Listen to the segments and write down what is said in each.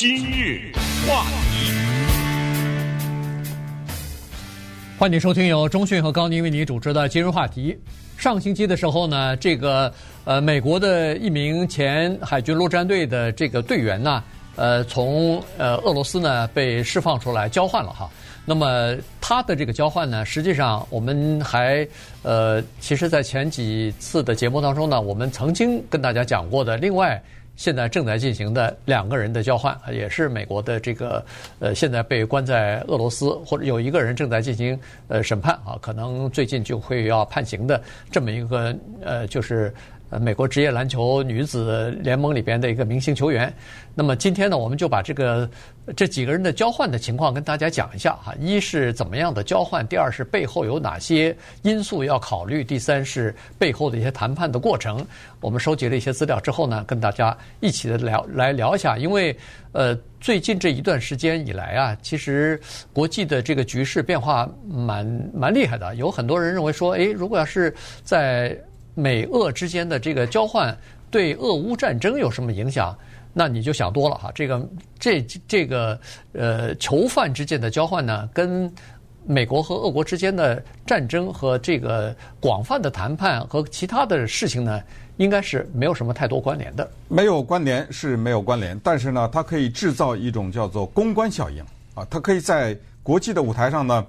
今日话题，欢迎收听由中讯和高宁为你主持的今日话题。上星期的时候呢，这个呃，美国的一名前海军陆战队的这个队员呢，呃，从呃俄罗斯呢被释放出来交换了哈。那么他的这个交换呢，实际上我们还呃，其实在前几次的节目当中呢，我们曾经跟大家讲过的，另外。现在正在进行的两个人的交换，也是美国的这个呃，现在被关在俄罗斯，或者有一个人正在进行呃审判啊，可能最近就会要判刑的这么一个呃，就是。呃，美国职业篮球女子联盟里边的一个明星球员。那么今天呢，我们就把这个这几个人的交换的情况跟大家讲一下哈。一是怎么样的交换，第二是背后有哪些因素要考虑，第三是背后的一些谈判的过程。我们收集了一些资料之后呢，跟大家一起的聊来聊一下。因为呃，最近这一段时间以来啊，其实国际的这个局势变化蛮蛮厉害的。有很多人认为说，诶，如果要是在美俄之间的这个交换对俄乌战争有什么影响？那你就想多了哈。这个这这个呃囚犯之间的交换呢，跟美国和俄国之间的战争和这个广泛的谈判和其他的事情呢，应该是没有什么太多关联的。没有关联是没有关联，但是呢，它可以制造一种叫做公关效应啊，它可以在国际的舞台上呢。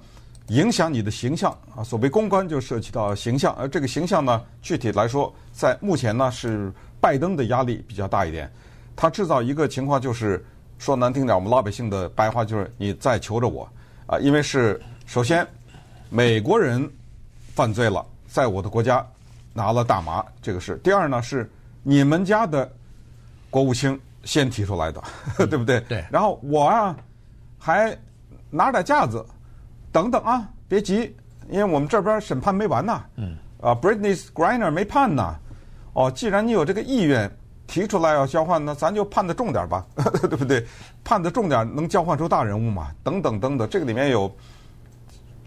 影响你的形象啊，所谓公关就涉及到形象，而这个形象呢，具体来说，在目前呢是拜登的压力比较大一点，他制造一个情况就是说难听点，我们老百姓的白话就是你在求着我啊，因为是首先美国人犯罪了，在我的国家拿了大麻这个事，第二呢是你们家的国务卿先提出来的，对不对？对。然后我啊还拿点架子。等等啊，别急，因为我们这边审判没完呢。嗯。啊，Brittney Griner 没判呢。哦，既然你有这个意愿提出来要交换，那咱就判的重点吧，对不对？判的重点，能交换出大人物嘛？等等等等，这个里面有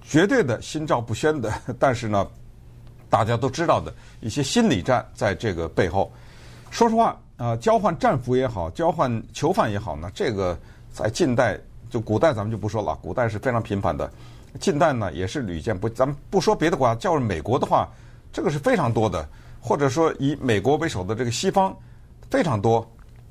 绝对的心照不宣的，但是呢，大家都知道的一些心理战在这个背后。说实话，啊、呃，交换战俘也好，交换囚犯也好呢，这个在近代就古代咱们就不说了，古代是非常频繁的。近代呢也是屡见不，咱们不说别的国家，叫美国的话，这个是非常多的，或者说以美国为首的这个西方非常多。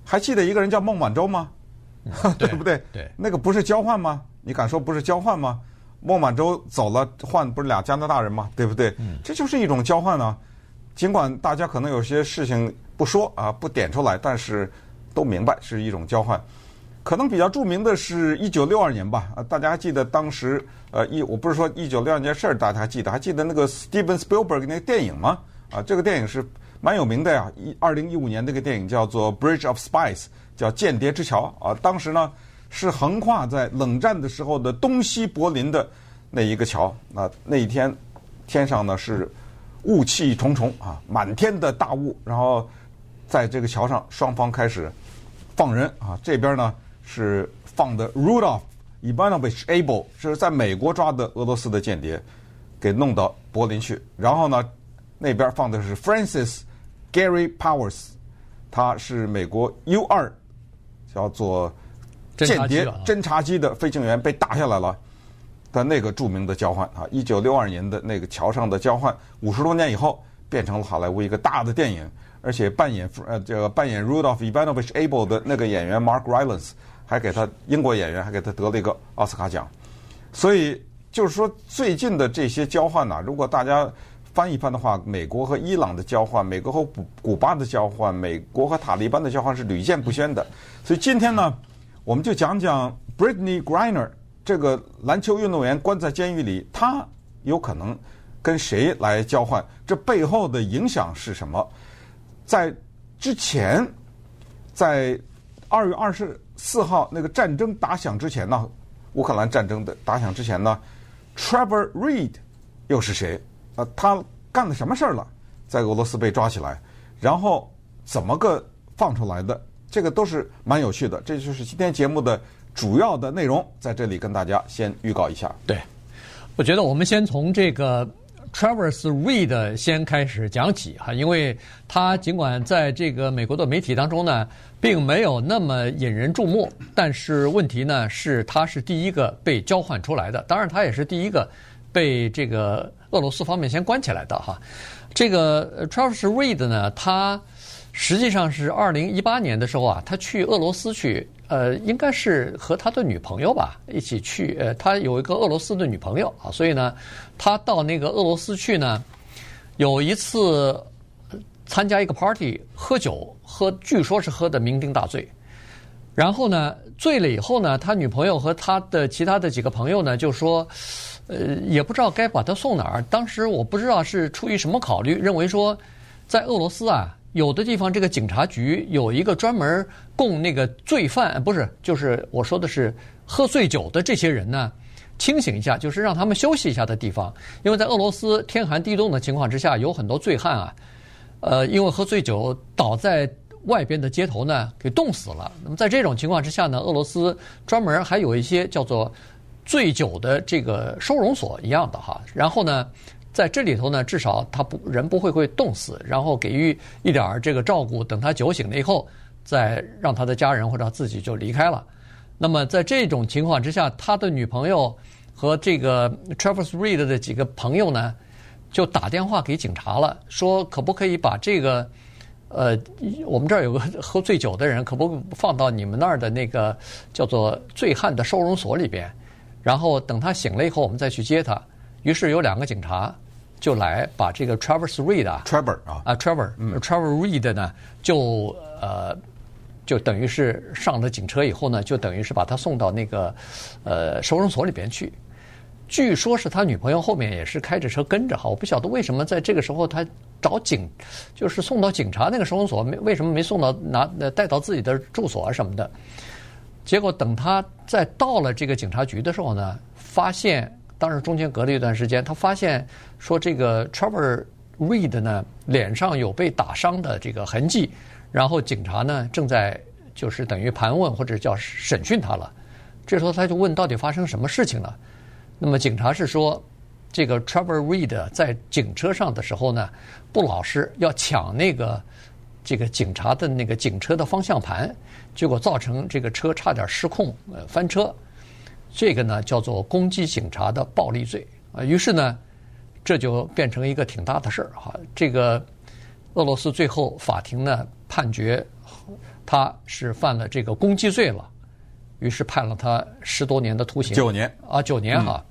还记得一个人叫孟晚舟吗？对不对？对，那个不是交换吗？你敢说不是交换吗？孟晚舟走了，换不是俩加拿大人吗？对不对？这就是一种交换呢。尽管大家可能有些事情不说啊，不点出来，但是都明白是一种交换。可能比较著名的是一九六二年吧，啊，大家还记得当时，呃，一我不是说一九六二年事儿，大家还记得，还记得那个 Steven Spielberg 那个电影吗？啊，这个电影是蛮有名的呀，一二零一五年那个电影叫做《Bridge of Spies》，叫《间谍之桥》啊，当时呢是横跨在冷战的时候的东西柏林的那一个桥，那那一天天上呢是雾气重重啊，满天的大雾，然后在这个桥上双方开始放人啊，这边呢。是放的 Rudolph Ivanovich Abel，是在美国抓的俄罗斯的间谍，给弄到柏林去。然后呢，那边放的是 Francis Gary Powers，他是美国 U 二叫做间谍侦察机的飞行员，被打下来了的那个著名的交换啊，一九六二年的那个桥上的交换，五十多年以后变成了好莱坞一个大的电影，而且扮演呃这个扮演 Rudolph Ivanovich Abel 的那个演员 Mark Rylance。还给他英国演员还给他得了一个奥斯卡奖，所以就是说最近的这些交换呢，如果大家翻一翻的话，美国和伊朗的交换，美国和古古巴的交换，美国和塔利班的交换是屡见不鲜的。所以今天呢，我们就讲讲 Brittany Griner 这个篮球运动员关在监狱里，他有可能跟谁来交换？这背后的影响是什么？在之前，在二月二十。四号那个战争打响之前呢，乌克兰战争的打响之前呢，Trevor Reed 又是谁？啊，他干了什么事儿了？在俄罗斯被抓起来，然后怎么个放出来的？这个都是蛮有趣的。这就是今天节目的主要的内容，在这里跟大家先预告一下。对，我觉得我们先从这个 Travis Reed 先开始讲起哈，因为他尽管在这个美国的媒体当中呢，并没有那么引人注目，但是问题呢是他是第一个被交换出来的，当然他也是第一个被这个俄罗斯方面先关起来的哈。这个 Travis Reed 呢，他实际上是二零一八年的时候啊，他去俄罗斯去。呃，应该是和他的女朋友吧一起去。呃，他有一个俄罗斯的女朋友啊，所以呢，他到那个俄罗斯去呢，有一次参加一个 party 喝酒，喝据说是喝的酩酊大醉。然后呢，醉了以后呢，他女朋友和他的其他的几个朋友呢，就说，呃，也不知道该把他送哪儿。当时我不知道是出于什么考虑，认为说在俄罗斯啊。有的地方，这个警察局有一个专门供那个罪犯，不是，就是我说的是喝醉酒的这些人呢，清醒一下，就是让他们休息一下的地方。因为在俄罗斯天寒地冻的情况之下，有很多醉汉啊，呃，因为喝醉酒倒在外边的街头呢，给冻死了。那么在这种情况之下呢，俄罗斯专门还有一些叫做醉酒的这个收容所一样的哈，然后呢。在这里头呢，至少他不人不会会冻死，然后给予一点儿这个照顾，等他酒醒了以后，再让他的家人或者他自己就离开了。那么在这种情况之下，他的女朋友和这个 Travis Reed 的几个朋友呢，就打电话给警察了，说可不可以把这个呃，我们这儿有个喝醉酒的人，可不可以放到你们那儿的那个叫做醉汉的收容所里边，然后等他醒了以后，我们再去接他。于是有两个警察。就来把这个 Travis Reed 啊，Trevor 啊，啊 Trevor，Trevor Reed 呢，就呃，就等于是上了警车以后呢，就等于是把他送到那个呃收容所里边去。据说是他女朋友后面也是开着车跟着哈，我不晓得为什么在这个时候他找警，就是送到警察那个收容所，没为什么没送到拿带到自己的住所啊什么的。结果等他在到了这个警察局的时候呢，发现。当时中间隔了一段时间，他发现说这个 Trevor Reed 呢脸上有被打伤的这个痕迹，然后警察呢正在就是等于盘问或者叫审讯他了。这时候他就问到底发生什么事情了？那么警察是说，这个 Trevor Reed 在警车上的时候呢不老实，要抢那个这个警察的那个警车的方向盘，结果造成这个车差点失控呃翻车。这个呢叫做攻击警察的暴力罪啊，于是呢，这就变成一个挺大的事儿哈。这个俄罗斯最后法庭呢判决他是犯了这个攻击罪了，于是判了他十多年的徒刑。九年啊，九年哈。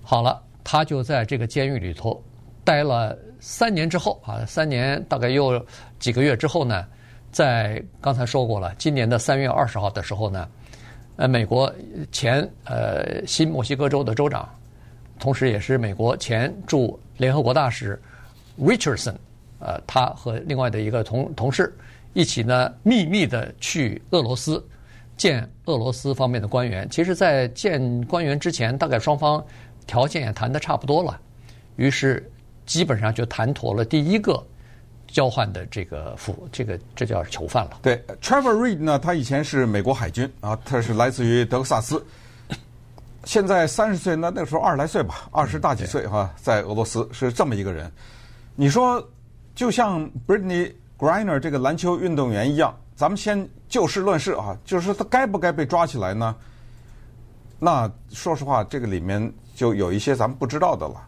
好了，他就在这个监狱里头待了三年之后啊，三年大概又几个月之后呢，在刚才说过了，今年的三月二十号的时候呢。呃，美国前呃新墨西哥州的州长，同时也是美国前驻联合国大使 Richardson，呃，他和另外的一个同同事一起呢，秘密的去俄罗斯见俄罗斯方面的官员。其实，在见官员之前，大概双方条件也谈的差不多了，于是基本上就谈妥了第一个。交换的这个俘，这个这叫囚犯了。对，Trevor Reed 呢，他以前是美国海军啊，他是来自于德克萨斯，现在三十岁，那那个时候二十来岁吧，二十大几岁哈，在俄罗斯是这么一个人。你说，就像 Brittney Griner 这个篮球运动员一样，咱们先就事论事啊，就是说他该不该被抓起来呢？那说实话，这个里面就有一些咱们不知道的了。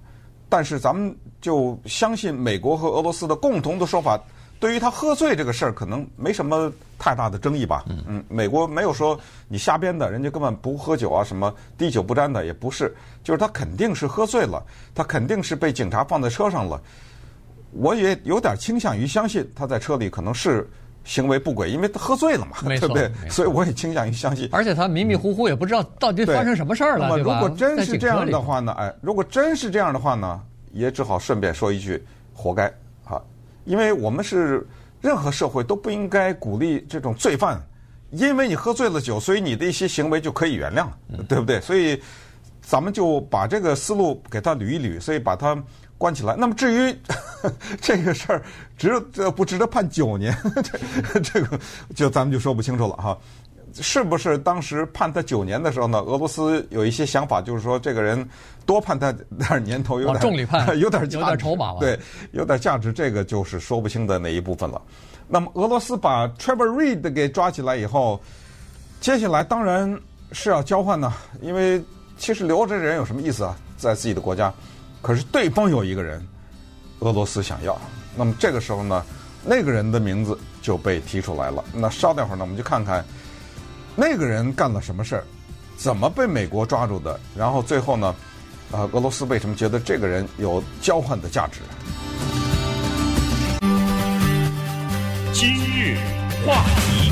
但是咱们就相信美国和俄罗斯的共同的说法，对于他喝醉这个事儿，可能没什么太大的争议吧。嗯，美国没有说你瞎编的，人家根本不喝酒啊，什么滴酒不沾的也不是，就是他肯定是喝醉了，他肯定是被警察放在车上了。我也有点倾向于相信他在车里可能是行为不轨，因为他喝醉了嘛，对不对？所以我也倾向于相信。而且他迷迷糊糊也不知道到底发生什么事儿了，那么？如果真是这样的话呢？哎，如果真是这样的话呢？也只好顺便说一句，活该啊！因为我们是任何社会都不应该鼓励这种罪犯，因为你喝醉了酒，所以你的一些行为就可以原谅，对不对？所以咱们就把这个思路给他捋一捋，所以把他关起来。那么至于 这个事儿值不值得判九年，这这个就咱们就说不清楚了哈。是不是当时判他九年的时候呢？俄罗斯有一些想法，就是说这个人多判他点年头，有点、哦、重礼判，有点有点筹码对，有点价值，这个就是说不清的那一部分了。那么俄罗斯把 Trevor Reed 给抓起来以后，接下来当然是要交换呢，因为其实留着这人有什么意思啊？在自己的国家，可是对方有一个人，俄罗斯想要。那么这个时候呢，那个人的名字就被提出来了。那稍等会儿呢，我们就看看。那个人干了什么事儿？怎么被美国抓住的？然后最后呢？啊，俄罗斯为什么觉得这个人有交换的价值？今日话题，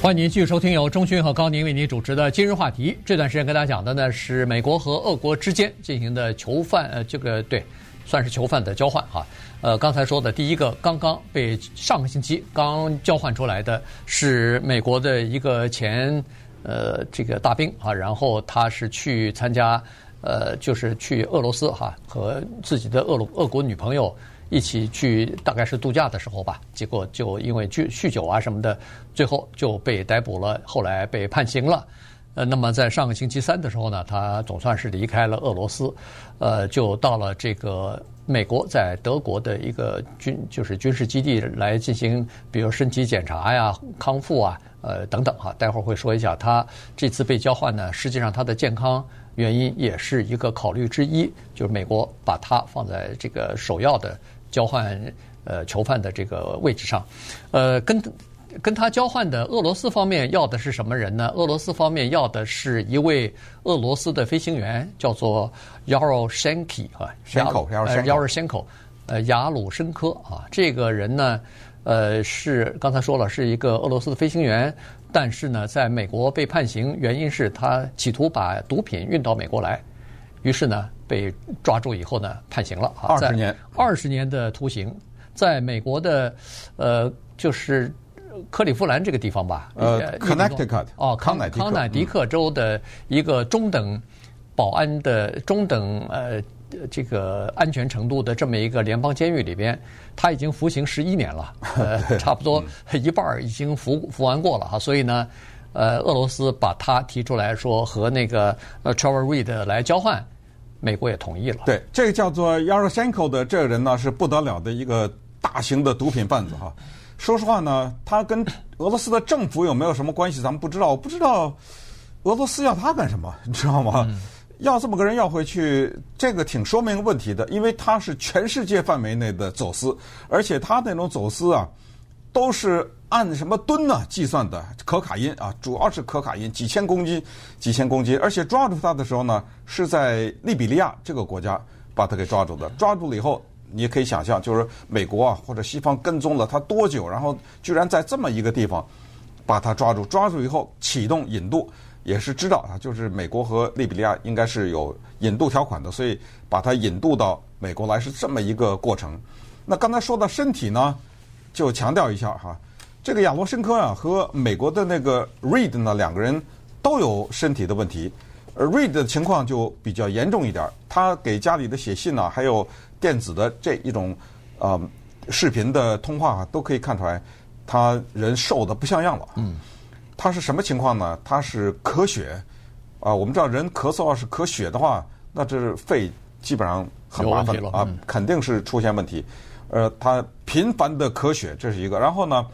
欢迎您继续收听由中讯和高宁为您主持的《今日话题》。这段时间跟大家讲的呢是美国和俄国之间进行的囚犯，呃，这个对。算是囚犯的交换哈，呃，刚才说的第一个刚刚被上个星期刚交换出来的是美国的一个前呃这个大兵啊，然后他是去参加呃就是去俄罗斯哈和自己的俄罗俄国女朋友一起去大概是度假的时候吧，结果就因为酗酗酒啊什么的，最后就被逮捕了，后来被判刑了。呃，那么在上个星期三的时候呢，他总算是离开了俄罗斯，呃，就到了这个美国在德国的一个军就是军事基地来进行，比如身体检查呀、康复啊，呃等等哈。待会儿会说一下，他这次被交换呢，实际上他的健康原因也是一个考虑之一，就是美国把他放在这个首要的交换呃囚犯的这个位置上，呃跟。跟他交换的俄罗斯方面要的是什么人呢？俄罗斯方面要的是一位俄罗斯的飞行员，叫做 Yaroshenko 啊，Yaroshenko，呃，雅鲁申科啊。这个人呢，呃，是刚才说了是一个俄罗斯的飞行员，但是呢，在美国被判刑，原因是他企图把毒品运到美国来，于是呢被抓住以后呢判刑了，二十年，二十年的徒刑，在美国的呃就是。克利夫兰这个地方吧，呃，Connecticut 哦，康康乃狄克州的一个中等保安的中等呃这个安全程度的这么一个联邦监狱里边，他已经服刑十一年了，呃，差不多一半已经服服完过了哈，所以呢，呃，俄罗斯把他提出来说和那个呃 Trevor Reed 来交换，美国也同意了。对，这个叫做 Yaroshenko 的这个人呢是不得了的一个大型的毒品贩子哈。说实话呢，他跟俄罗斯的政府有没有什么关系，咱们不知道。我不知道俄罗斯要他干什么，你知道吗？嗯、要这么个人要回去，这个挺说明问题的，因为他是全世界范围内的走私，而且他那种走私啊，都是按什么吨呢计算的，可卡因啊，主要是可卡因，几千公斤，几千公斤，而且抓住他的时候呢，是在利比利亚这个国家把他给抓住的，抓住了以后。你也可以想象，就是美国啊或者西方跟踪了他多久，然后居然在这么一个地方把他抓住，抓住以后启动引渡，也是知道啊，就是美国和利比利亚应该是有引渡条款的，所以把他引渡到美国来是这么一个过程。那刚才说到身体呢，就强调一下哈，这个亚罗申科啊和美国的那个 Reed 呢两个人都有身体的问题，而 Reed 的情况就比较严重一点，他给家里的写信呢还有。电子的这一种，呃，视频的通话都可以看出来，他人瘦的不像样了。嗯，他是什么情况呢？他是咳血，啊、呃，我们知道人咳嗽要是咳血的话，那这是肺基本上很麻烦了啊，嗯、肯定是出现问题。呃，他频繁的咳血，这是一个。然后呢，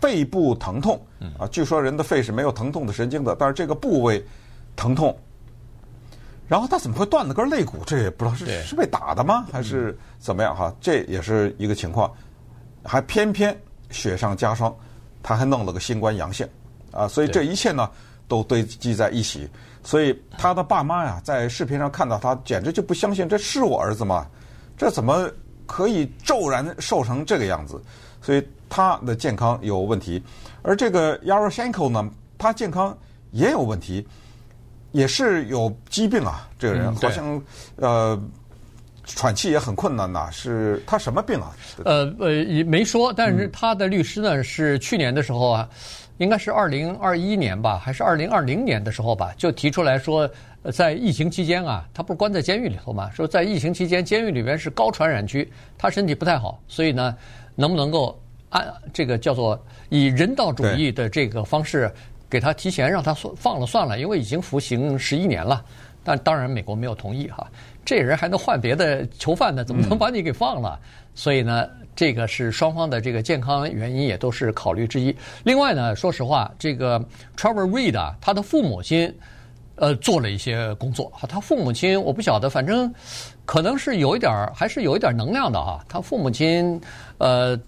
肺部疼痛，啊，据说人的肺是没有疼痛的神经的，但是这个部位疼痛。然后他怎么会断了根肋骨？这也不知道是是被打的吗，还是怎么样？哈，这也是一个情况。还偏偏雪上加霜，他还弄了个新冠阳性，啊，所以这一切呢都堆积在一起。所以他的爸妈呀，在视频上看到他，简直就不相信这是我儿子吗？这怎么可以骤然瘦成这个样子？所以他的健康有问题，而这个 Yaroshenko 呢，他健康也有问题。也是有疾病啊，这个人好像呃喘气也很困难呐。是他什么病啊？呃呃，也没说。但是他的律师呢，是去年的时候啊，应该是二零二一年吧，还是二零二零年的时候吧，就提出来说，在疫情期间啊，他不是关在监狱里头嘛，说在疫情期间监狱里边是高传染区，他身体不太好，所以呢，能不能够按这个叫做以人道主义的这个方式给他提前让他放了算了，因为已经服刑十一年了。但当然美国没有同意哈，这人还能换别的囚犯呢，怎么能把你给放了？所以呢，这个是双方的这个健康原因也都是考虑之一。另外呢，说实话，这个 Trevor Reed 啊，他的父母亲。呃，做了一些工作哈，他父母亲我不晓得，反正可能是有一点儿，还是有一点能量的哈。他父母亲呃，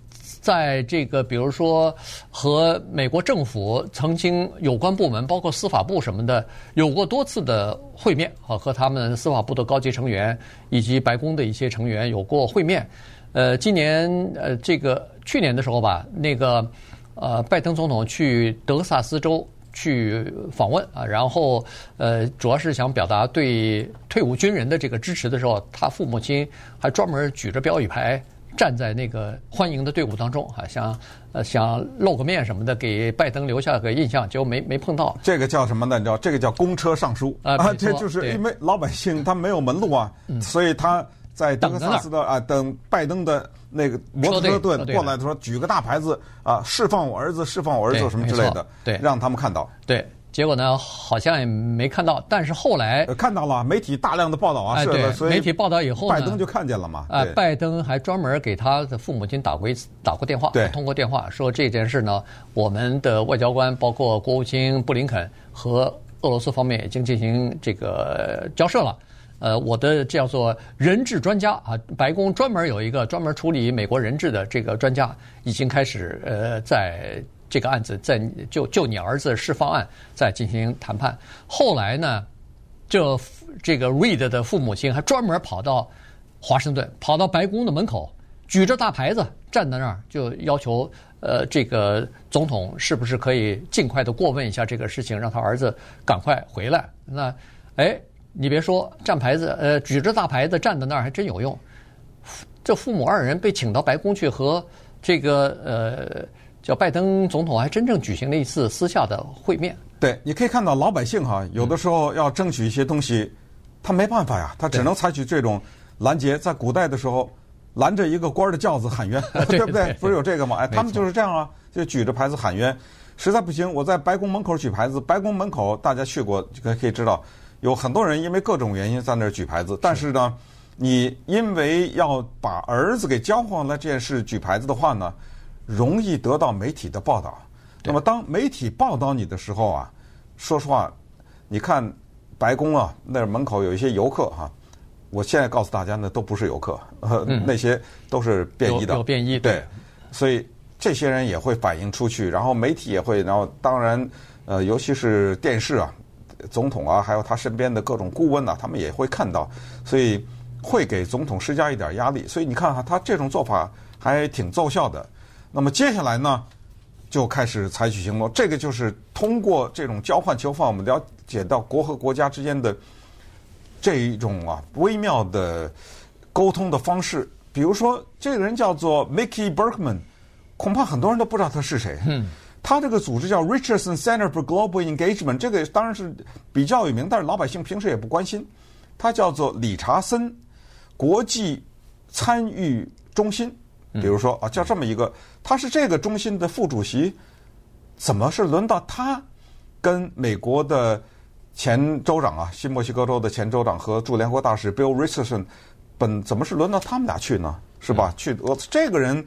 在这个比如说和美国政府曾经有关部门，包括司法部什么的，有过多次的会面，和他们司法部的高级成员以及白宫的一些成员有过会面。呃，今年呃，这个去年的时候吧，那个呃，拜登总统去德克萨斯州。去访问啊，然后呃，主要是想表达对退伍军人的这个支持的时候，他父母亲还专门举着标语牌站在那个欢迎的队伍当中啊，想呃想露个面什么的，给拜登留下个印象，结果没没碰到。这个叫什么呢？你知道，这个叫公车上书啊，这就是因为老百姓他没有门路啊，所以他在德克萨斯的啊等拜登的。那个摩托车队过来，的时候举个大牌子啊，释放我儿子，释放我儿子什么之类的，对，让他们看到。对，结果呢，好像也没看到。但是后来看到了，媒体大量的报道啊，是的，所以媒体报道以后呢，拜登就看见了嘛。啊，拜登还专门给他的父母亲打过一次，打过电话，对，通过电话说这件事呢，我们的外交官包括国务卿布林肯和俄罗斯方面已经进行这个交涉了。呃，我的叫做人质专家啊，白宫专门有一个专门处理美国人质的这个专家，已经开始呃，在这个案子在就就你儿子释放案在进行谈判。后来呢，这这个 Reed 的父母亲还专门跑到华盛顿，跑到白宫的门口，举着大牌子站在那儿，就要求呃这个总统是不是可以尽快的过问一下这个事情，让他儿子赶快回来。那哎。你别说站牌子，呃，举着大牌子站在那儿还真有用。这父母二人被请到白宫去和这个呃叫拜登总统还真正举行了一次私下的会面。对，你可以看到老百姓哈，有的时候要争取一些东西，他没办法呀，他只能采取这种拦截。在古代的时候，拦着一个官的轿子喊冤，对不对？不是有这个吗？哎，他们就是这样啊，就举着牌子喊冤。实在不行，我在白宫门口举牌子。白宫门口大家去过，可可以知道。有很多人因为各种原因在那儿举牌子，但是呢，你因为要把儿子给交换了这件事举牌子的话呢，容易得到媒体的报道。那么当媒体报道你的时候啊，说实话，你看白宫啊，那门口有一些游客哈，我现在告诉大家呢，都不是游客，那些都是便衣的，有便衣对，所以这些人也会反映出去，然后媒体也会，然后当然呃，尤其是电视啊。总统啊，还有他身边的各种顾问呐，他们也会看到，所以会给总统施加一点压力。所以你看哈，他这种做法还挺奏效的。那么接下来呢，就开始采取行动。这个就是通过这种交换囚犯，我们了解到国和国家之间的这一种啊微妙的沟通的方式。比如说，这个人叫做 Mickey Berkman，恐怕很多人都不知道他是谁。嗯。他这个组织叫 Richardson Center for Global Engagement，这个当然是比较有名，但是老百姓平时也不关心。他叫做理查森国际参与中心，比如说啊，叫这么一个，他是这个中心的副主席，怎么是轮到他跟美国的前州长啊，新墨西哥州的前州长和驻联合国大使 Bill Richardson，本怎么是轮到他们俩去呢？是吧？去俄这个人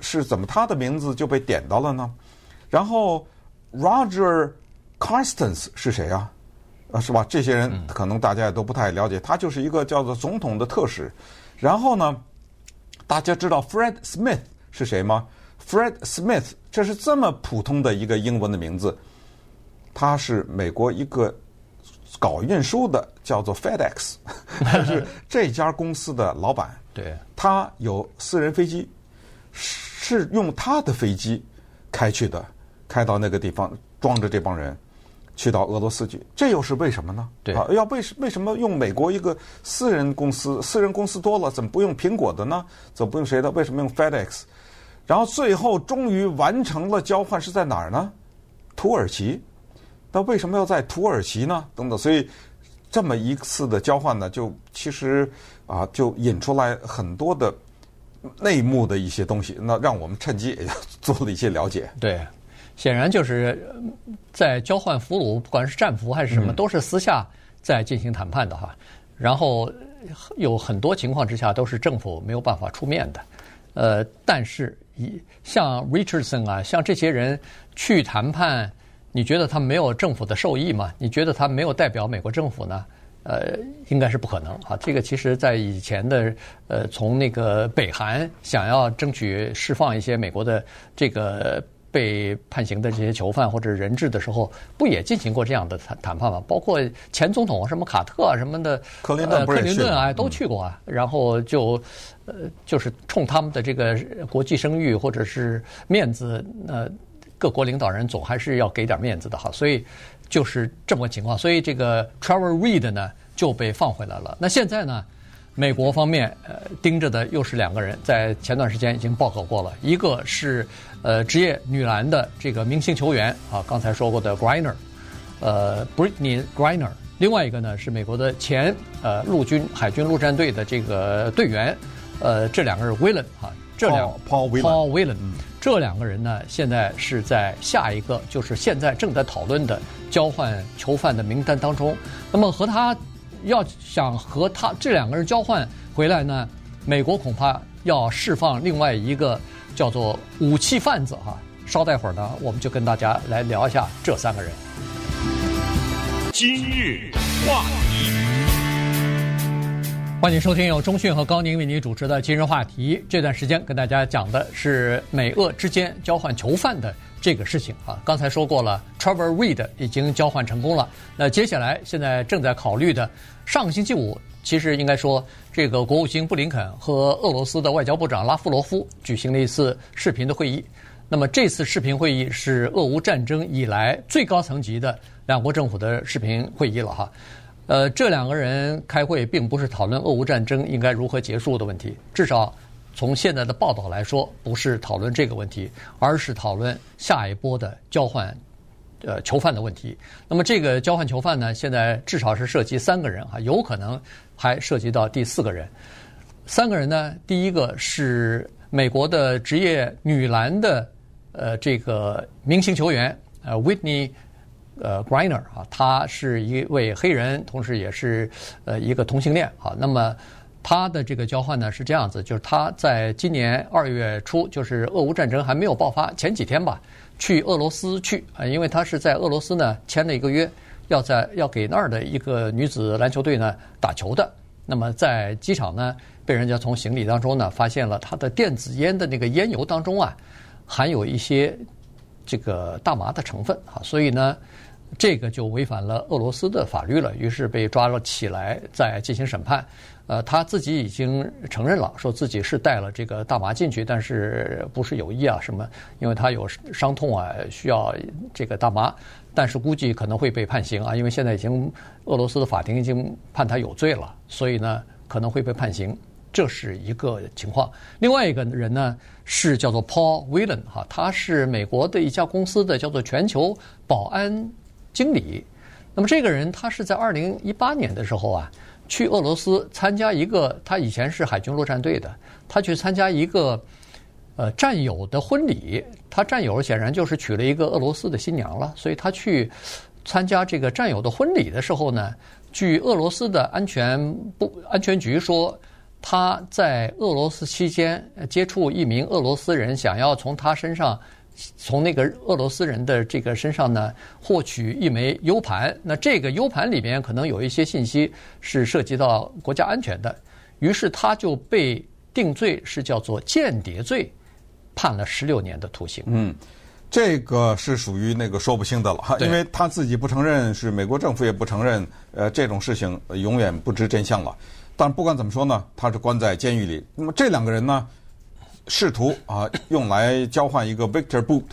是怎么他的名字就被点到了呢？然后，Roger Carstens 是谁啊？啊，是吧？这些人可能大家也都不太了解。他就是一个叫做总统的特使。然后呢，大家知道 Fred Smith 是谁吗？Fred Smith 这是这么普通的一个英文的名字。他是美国一个搞运输的，叫做 FedEx，他是这家公司的老板。对，他有私人飞机，是用他的飞机开去的。开到那个地方，装着这帮人，去到俄罗斯去，这又是为什么呢？对啊，要为为什么用美国一个私人公司？私人公司多了，怎么不用苹果的呢？怎么不用谁的？为什么用 FedEx？然后最后终于完成了交换，是在哪儿呢？土耳其。那为什么要在土耳其呢？等等，所以这么一次的交换呢，就其实啊，就引出来很多的内幕的一些东西，那让我们趁机也 做了一些了解。对，显然就是在交换俘虏，不管是战俘还是什么，都是私下在进行谈判的哈。然后有很多情况之下都是政府没有办法出面的。呃，但是以像 Richardson 啊，像这些人去谈判，你觉得他没有政府的受益吗？你觉得他没有代表美国政府呢？呃，应该是不可能啊。这个其实，在以前的呃，从那个北韩想要争取释放一些美国的这个被判刑的这些囚犯或者人质的时候，不也进行过这样的谈谈判吗？包括前总统什么卡特啊什么的，克林顿、克林顿啊都去过啊。然后就呃，就是冲他们的这个国际声誉或者是面子，呃，各国领导人总还是要给点面子的哈。所以。就是这么个情况，所以这个 Trevor Reed 呢就被放回来了。那现在呢，美国方面呃盯着的又是两个人，在前段时间已经报告过了，一个是呃职业女篮的这个明星球员啊，刚才说过的 Griner，呃 Brittney Griner，另外一个呢是美国的前呃陆军海军陆战队的这个队员，呃这两个是 Willen 啊，这两 Paul Whelan。Paul Whelan 这两个人呢，现在是在下一个，就是现在正在讨论的交换囚犯的名单当中。那么和他要想和他这两个人交换回来呢，美国恐怕要释放另外一个叫做武器贩子哈。稍待会儿呢，我们就跟大家来聊一下这三个人。今日话题。欢迎收听由中讯和高宁为您主持的今日话题。这段时间跟大家讲的是美俄之间交换囚犯的这个事情啊。刚才说过了，Trevor Reed 已经交换成功了。那接下来现在正在考虑的，上个星期五其实应该说，这个国务卿布林肯和俄罗斯的外交部长拉夫罗夫举行了一次视频的会议。那么这次视频会议是俄乌战争以来最高层级的两国政府的视频会议了哈。呃，这两个人开会并不是讨论俄乌战争应该如何结束的问题，至少从现在的报道来说，不是讨论这个问题，而是讨论下一波的交换呃囚犯的问题。那么这个交换囚犯呢，现在至少是涉及三个人啊，有可能还涉及到第四个人。三个人呢，第一个是美国的职业女篮的呃这个明星球员呃 Whitney。呃，Griner 啊，她是一位黑人，同时也是呃一个同性恋啊。那么他的这个交换呢是这样子，就是他在今年二月初，就是俄乌战争还没有爆发前几天吧，去俄罗斯去啊，因为他是在俄罗斯呢签了一个约，要在要给那儿的一个女子篮球队呢打球的。那么在机场呢，被人家从行李当中呢发现了他的电子烟的那个烟油当中啊，含有一些这个大麻的成分啊，所以呢。这个就违反了俄罗斯的法律了，于是被抓了起来，再进行审判。呃，他自己已经承认了，说自己是带了这个大麻进去，但是不是有意啊什么？因为他有伤痛啊，需要这个大麻，但是估计可能会被判刑啊，因为现在已经俄罗斯的法庭已经判他有罪了，所以呢可能会被判刑，这是一个情况。另外一个人呢是叫做 Paul Whelan 哈，他是美国的一家公司的叫做全球保安。经理，那么这个人他是在二零一八年的时候啊，去俄罗斯参加一个，他以前是海军陆战队的，他去参加一个呃战友的婚礼，他战友显然就是娶了一个俄罗斯的新娘了，所以他去参加这个战友的婚礼的时候呢，据俄罗斯的安全部安全局说，他在俄罗斯期间接触一名俄罗斯人，想要从他身上。从那个俄罗斯人的这个身上呢，获取一枚 U 盘，那这个 U 盘里面可能有一些信息是涉及到国家安全的，于是他就被定罪，是叫做间谍罪，判了十六年的徒刑。嗯，这个是属于那个说不清的了哈，因为他自己不承认，是美国政府也不承认，呃，这种事情永远不知真相了。但不管怎么说呢，他是关在监狱里。那么这两个人呢？试图啊，用来交换一个 Victor Boot，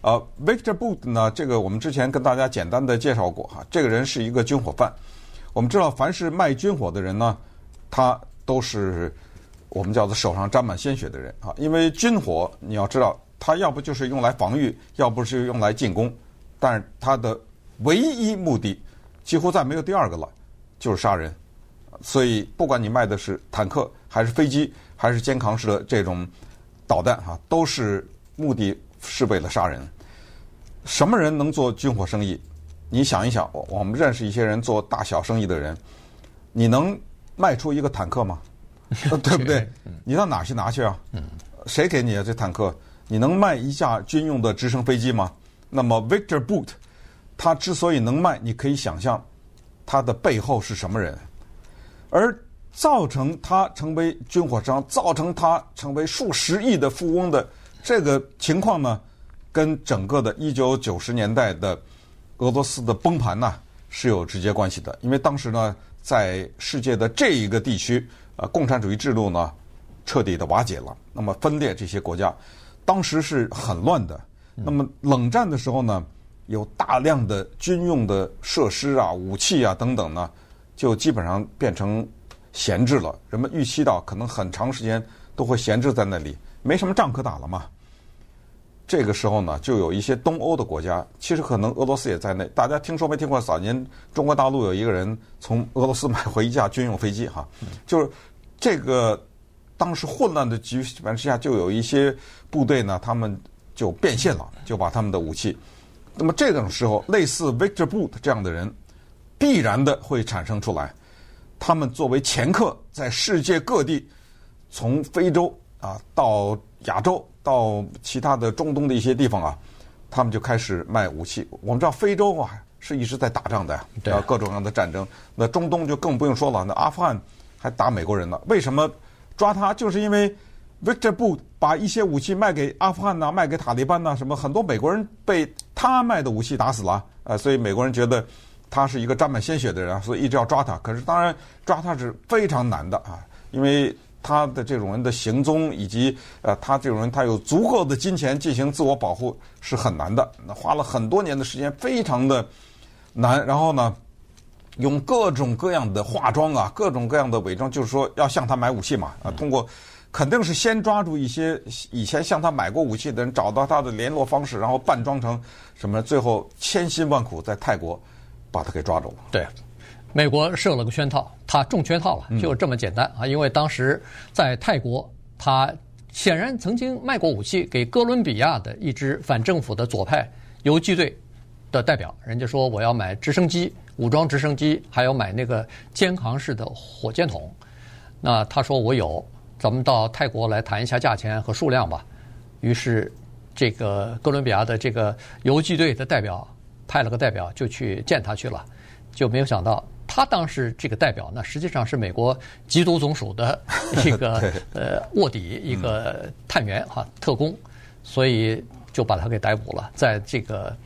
呃，Victor Boot 呢，这个我们之前跟大家简单的介绍过哈，这个人是一个军火贩。我们知道，凡是卖军火的人呢，他都是我们叫做手上沾满鲜血的人啊。因为军火你要知道，他要不就是用来防御，要不是用来进攻，但是他的唯一目的几乎再没有第二个了，就是杀人。所以，不管你卖的是坦克还是飞机。还是肩扛式的这种导弹哈，都是目的是为了杀人。什么人能做军火生意？你想一想，我我们认识一些人做大小生意的人，你能卖出一个坦克吗？对不对？你到哪去拿去啊？谁给你啊？这坦克？你能卖一架军用的直升飞机吗？那么 Victor Boot，他之所以能卖，你可以想象他的背后是什么人，而造成他成为军火商，造成他成为数十亿的富翁的这个情况呢，跟整个的一九九十年代的俄罗斯的崩盘呢是有直接关系的。因为当时呢，在世界的这一个地区，呃，共产主义制度呢彻底的瓦解了，那么分裂这些国家，当时是很乱的。那么冷战的时候呢，有大量的军用的设施啊、武器啊等等呢，就基本上变成闲置了。人们预期到可能很长时间都会闲置在那里，没什么仗可打了嘛。这个时候呢，就有一些东欧的国家，其实可能俄罗斯也在内。大家听说没听过？早年中国大陆有一个人从俄罗斯买回一架军用飞机，哈，就是这个当时混乱的局面之下，就有一些部队呢，他们。就变现了，就把他们的武器。那么这种时候，类似 Victor Boot 这样的人，必然的会产生出来。他们作为掮客，在世界各地，从非洲啊到亚洲，到其他的中东的一些地方啊，他们就开始卖武器。我们知道非洲啊是一直在打仗的呀，对啊，各种各样的战争。那中东就更不用说了，那阿富汗还打美国人呢。为什么抓他？就是因为。Victor Boot 把一些武器卖给阿富汗呐，卖给塔利班呐，什么很多美国人被他卖的武器打死了，呃，所以美国人觉得他是一个沾满鲜血的人，所以一直要抓他。可是当然抓他是非常难的啊，因为他的这种人的行踪以及呃他这种人他有足够的金钱进行自我保护是很难的，那花了很多年的时间，非常的难。然后呢，用各种各样的化妆啊，各种各样的伪装，就是说要向他买武器嘛，啊，通过。肯定是先抓住一些以前向他买过武器的人，找到他的联络方式，然后扮装成什么，最后千辛万苦在泰国把他给抓住了。对，美国设了个圈套，他中圈套了，就这么简单啊！嗯、因为当时在泰国，他显然曾经卖过武器给哥伦比亚的一支反政府的左派游击队的代表，人家说我要买直升机、武装直升机，还要买那个肩扛式的火箭筒，那他说我有。咱们到泰国来谈一下价钱和数量吧。于是，这个哥伦比亚的这个游击队的代表派了个代表就去见他去了，就没有想到他当时这个代表呢，实际上是美国缉毒总署的 一个呃卧底，一个探员哈特工，所以就把他给逮捕了，在这个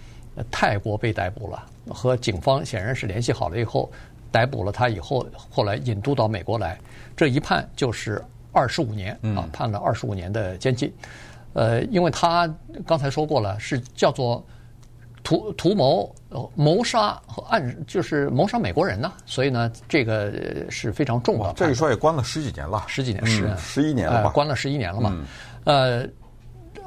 泰国被逮捕了，和警方显然是联系好了以后逮捕了他以后，后来引渡到美国来，这一判就是。二十五年啊，判了二十五年的监禁。呃，因为他刚才说过了，是叫做图图谋谋杀和暗，就是谋杀美国人呢，所以呢，这个是非常重的。这一说也关了十几年了，十几年，十十一年了吧？关了十一年了嘛？呃。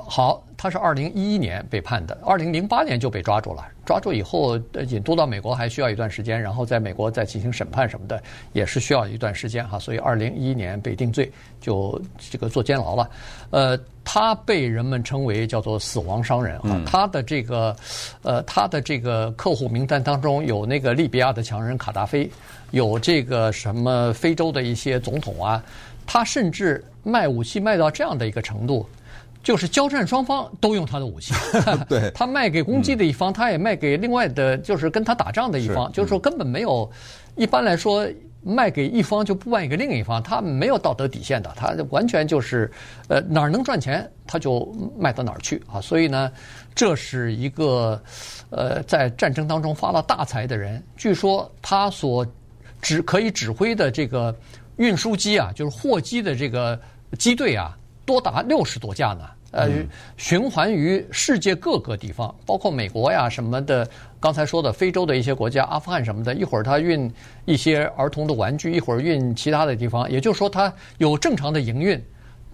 好，他是二零一一年被判的，二零零八年就被抓住了。抓住以后，引渡到美国还需要一段时间，然后在美国再进行审判什么的，也是需要一段时间哈。所以二零一一年被定罪，就这个坐监牢了。呃，他被人们称为叫做“死亡商人”啊。他的这个，呃，他的这个客户名单当中有那个利比亚的强人卡达菲，有这个什么非洲的一些总统啊。他甚至卖武器卖到这样的一个程度。就是交战双方都用他的武器，对，他卖给攻击的一方，他也卖给另外的，就是跟他打仗的一方，就是说根本没有，一般来说卖给一方就不卖给另一方，他没有道德底线的，他完全就是，呃，哪儿能赚钱他就卖到哪儿去啊，所以呢，这是一个，呃，在战争当中发了大财的人，据说他所指可以指挥的这个运输机啊，就是货机的这个机队啊。多达六十多架呢，呃，循环于世界各个地方，包括美国呀什么的。刚才说的非洲的一些国家，阿富汗什么的，一会儿他运一些儿童的玩具，一会儿运其他的地方。也就是说，他有正常的营运，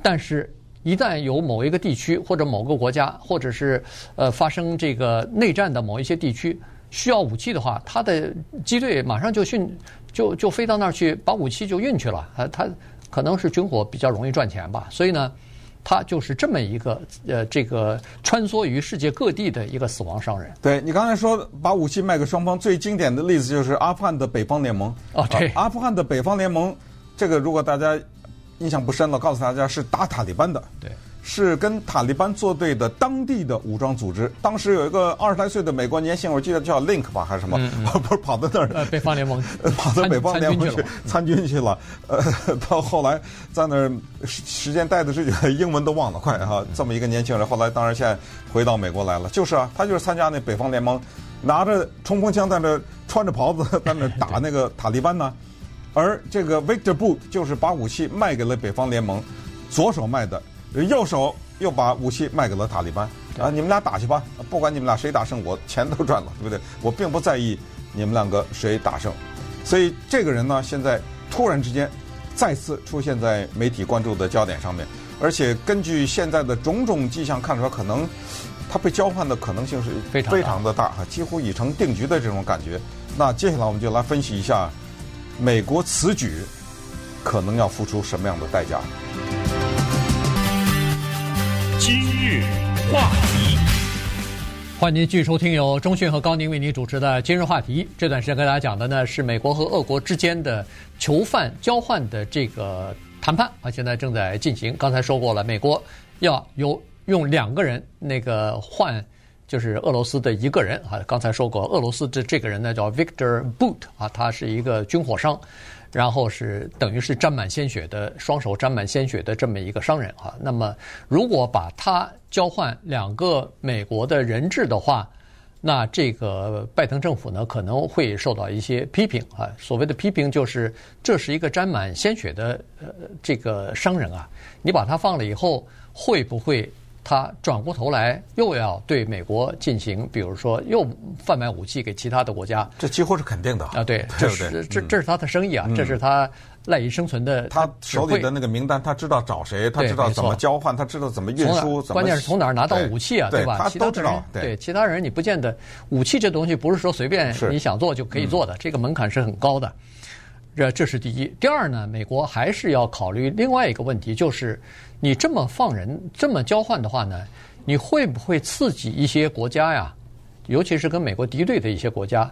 但是一旦有某一个地区或者某个国家，或者是呃发生这个内战的某一些地区需要武器的话，他的机队马上就训就就飞到那儿去，把武器就运去了。啊，他。可能是军火比较容易赚钱吧，所以呢，他就是这么一个呃，这个穿梭于世界各地的一个死亡商人。对，你刚才说把武器卖给双方，最经典的例子就是阿富汗的北方联盟。哦，对，啊，阿富汗的北方联盟，这个如果大家印象不深了，告诉大家是打塔利班的。对。是跟塔利班作对的当地的武装组织。当时有一个二十来岁的美国年轻人，我记得叫 Link 吧，还是什么？嗯嗯、不 是跑到那儿，呃，北方联盟，跑到北方联盟去参军去了。呃，到后来在那儿时间待的是英文都忘了，快哈！这么一个年轻人，后来当然现在回到美国来了。就是啊，他就是参加那北方联盟，拿着冲锋枪在那穿着袍子在那打那个塔利班呢。而这个 Victor Boot 就是把武器卖给了北方联盟，左手卖的。右手又把武器卖给了塔利班啊！你们俩打去吧，不管你们俩谁打胜，我钱都赚了，对不对？我并不在意你们两个谁打胜。所以这个人呢，现在突然之间再次出现在媒体关注的焦点上面，而且根据现在的种种迹象看出来，可能他被交换的可能性是非常非常的大，几乎已成定局的这种感觉。那接下来我们就来分析一下美国此举可能要付出什么样的代价。今日话题，欢迎您继续收听由中讯和高宁为您主持的《今日话题》。这段时间跟大家讲的呢是美国和俄国之间的囚犯交换的这个谈判啊，现在正在进行。刚才说过了，美国要有用两个人那个换，就是俄罗斯的一个人啊。刚才说过，俄罗斯的这个人呢叫 Victor Boot 啊，他是一个军火商。然后是等于是沾满鲜血的双手沾满鲜血的这么一个商人啊，那么如果把他交换两个美国的人质的话，那这个拜登政府呢可能会受到一些批评啊。所谓的批评就是这是一个沾满鲜血的呃这个商人啊，你把他放了以后会不会？他转过头来又要对美国进行，比如说又贩卖武器给其他的国家，这几乎是肯定的啊！对，这是这这是他的生意啊，这是他赖以生存的。他手里的那个名单，他知道找谁，他知道怎么交换，他知道怎么运输，关键是从哪儿拿到武器啊，对吧？他都知道。对其他人，你不见得武器这东西不是说随便你想做就可以做的，这个门槛是很高的。这这是第一。第二呢，美国还是要考虑另外一个问题，就是。你这么放人，这么交换的话呢，你会不会刺激一些国家呀？尤其是跟美国敌对的一些国家，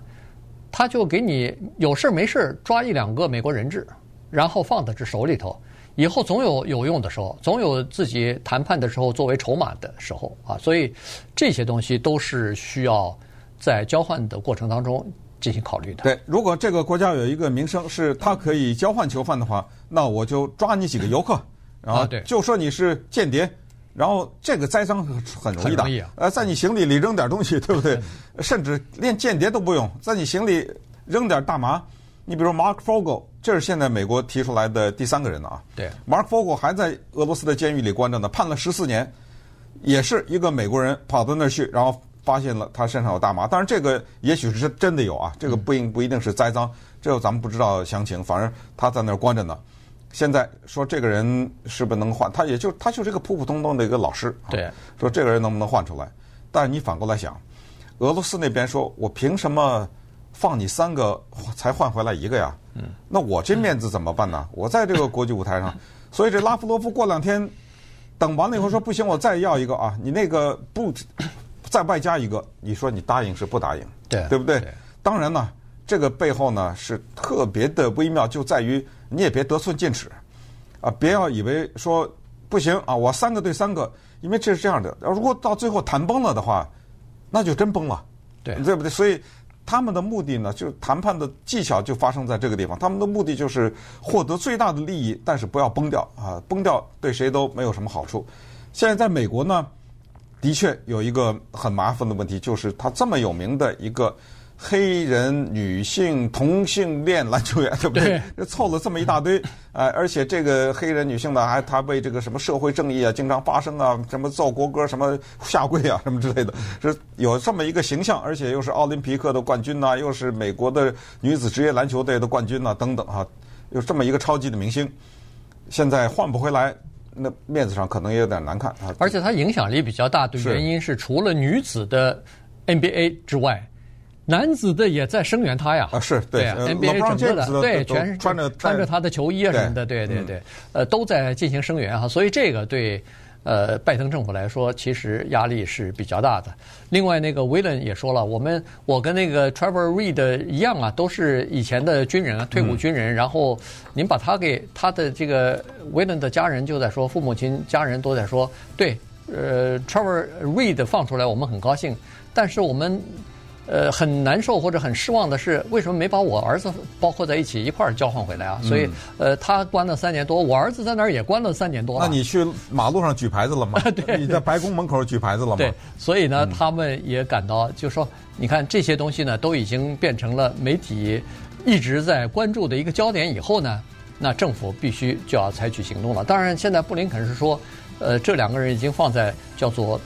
他就给你有事没事抓一两个美国人质，然后放在这手里头，以后总有有用的时候，总有自己谈判的时候作为筹码的时候啊。所以这些东西都是需要在交换的过程当中进行考虑的。对，如果这个国家有一个名声是它可以交换囚犯的话，那我就抓你几个游客。然后就说你是间谍，然后这个栽赃很容易的，呃，在你行李里扔点东西，对不对？甚至连间谍都不用，在你行李扔点大麻。你比如 Mark Fogel，这是现在美国提出来的第三个人了啊。对，Mark Fogel 还在俄罗斯的监狱里关着呢，判了十四年，也是一个美国人跑到那儿去，然后发现了他身上有大麻。当然，这个也许是真的有啊，这个不应不一定是栽赃，这个咱们不知道详情。反正他在那儿关着呢。现在说这个人是不是能换？他也就他就是一个普普通通的一个老师。对，说这个人能不能换出来？但是你反过来想，俄罗斯那边说我凭什么放你三个才换回来一个呀？嗯，那我这面子怎么办呢？我在这个国际舞台上，所以这拉夫罗夫过两天等完了以后说不行，我再要一个啊！你那个不再外加一个，你说你答应是不答应？对，对不对？当然呢，这个背后呢是特别的微妙，就在于。你也别得寸进尺，啊，别要以为说不行啊，我三个对三个，因为这是这样的。如果到最后谈崩了的话，那就真崩了，对，对不对？所以他们的目的呢，就是谈判的技巧就发生在这个地方。他们的目的就是获得最大的利益，但是不要崩掉啊，崩掉对谁都没有什么好处。现在在美国呢，的确有一个很麻烦的问题，就是他这么有名的一个。黑人女性同性恋篮球员，对不对？对凑了这么一大堆，呃，而且这个黑人女性呢，还她为这个什么社会正义啊，经常发声啊，什么奏国歌，什么下跪啊，什么之类的，是有这么一个形象，而且又是奥林匹克的冠军呐，又是美国的女子职业篮球队的冠军呐，等等哈，有这么一个超级的明星，现在换不回来，那面子上可能也有点难看啊。而且他影响力比较大的原因是，除了女子的 NBA 之外。男子的也在声援他呀。啊，是对，NBA 整个的对，全是穿着穿着他的球衣啊什么的，对对对，呃，都在进行声援哈。所以这个对呃拜登政府来说，其实压力是比较大的。另外，那个威廉也说了，我们我跟那个 Trevor Reed 一样啊，都是以前的军人啊，退伍军人。然后您把他给他的这个威廉的家人就在说，父母亲家人都在说，对。呃，Trevor Reed 放出来，我们很高兴，但是我们呃很难受或者很失望的是，为什么没把我儿子包括在一起一块儿交换回来啊？所以呃，他关了三年多，我儿子在那儿也关了三年多。那你去马路上举牌子了吗？对，你在白宫门口举牌子了吗？对，所以呢，他们也感到，就说你看这些东西呢，都已经变成了媒体一直在关注的一个焦点。以后呢，那政府必须就要采取行动了。当然，现在布林肯是说。呃，这两个人已经放在叫做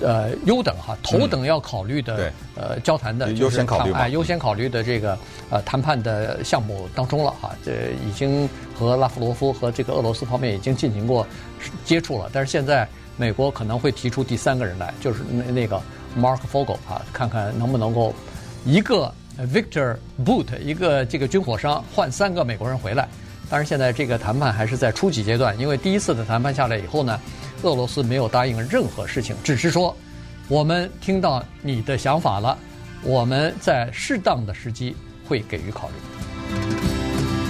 呃优等哈头等要考虑的、嗯、呃交谈的优先考虑哎优先考虑的这个呃谈判的项目当中了哈，这已经和拉夫罗夫和这个俄罗斯方面已经进行过接触了，但是现在美国可能会提出第三个人来，就是那那个 Mark Fogel 啊，看看能不能够一个 Victor Boot 一个这个军火商换三个美国人回来。当然，现在这个谈判还是在初级阶段，因为第一次的谈判下来以后呢，俄罗斯没有答应任何事情，只是说我们听到你的想法了，我们在适当的时机会给予考虑。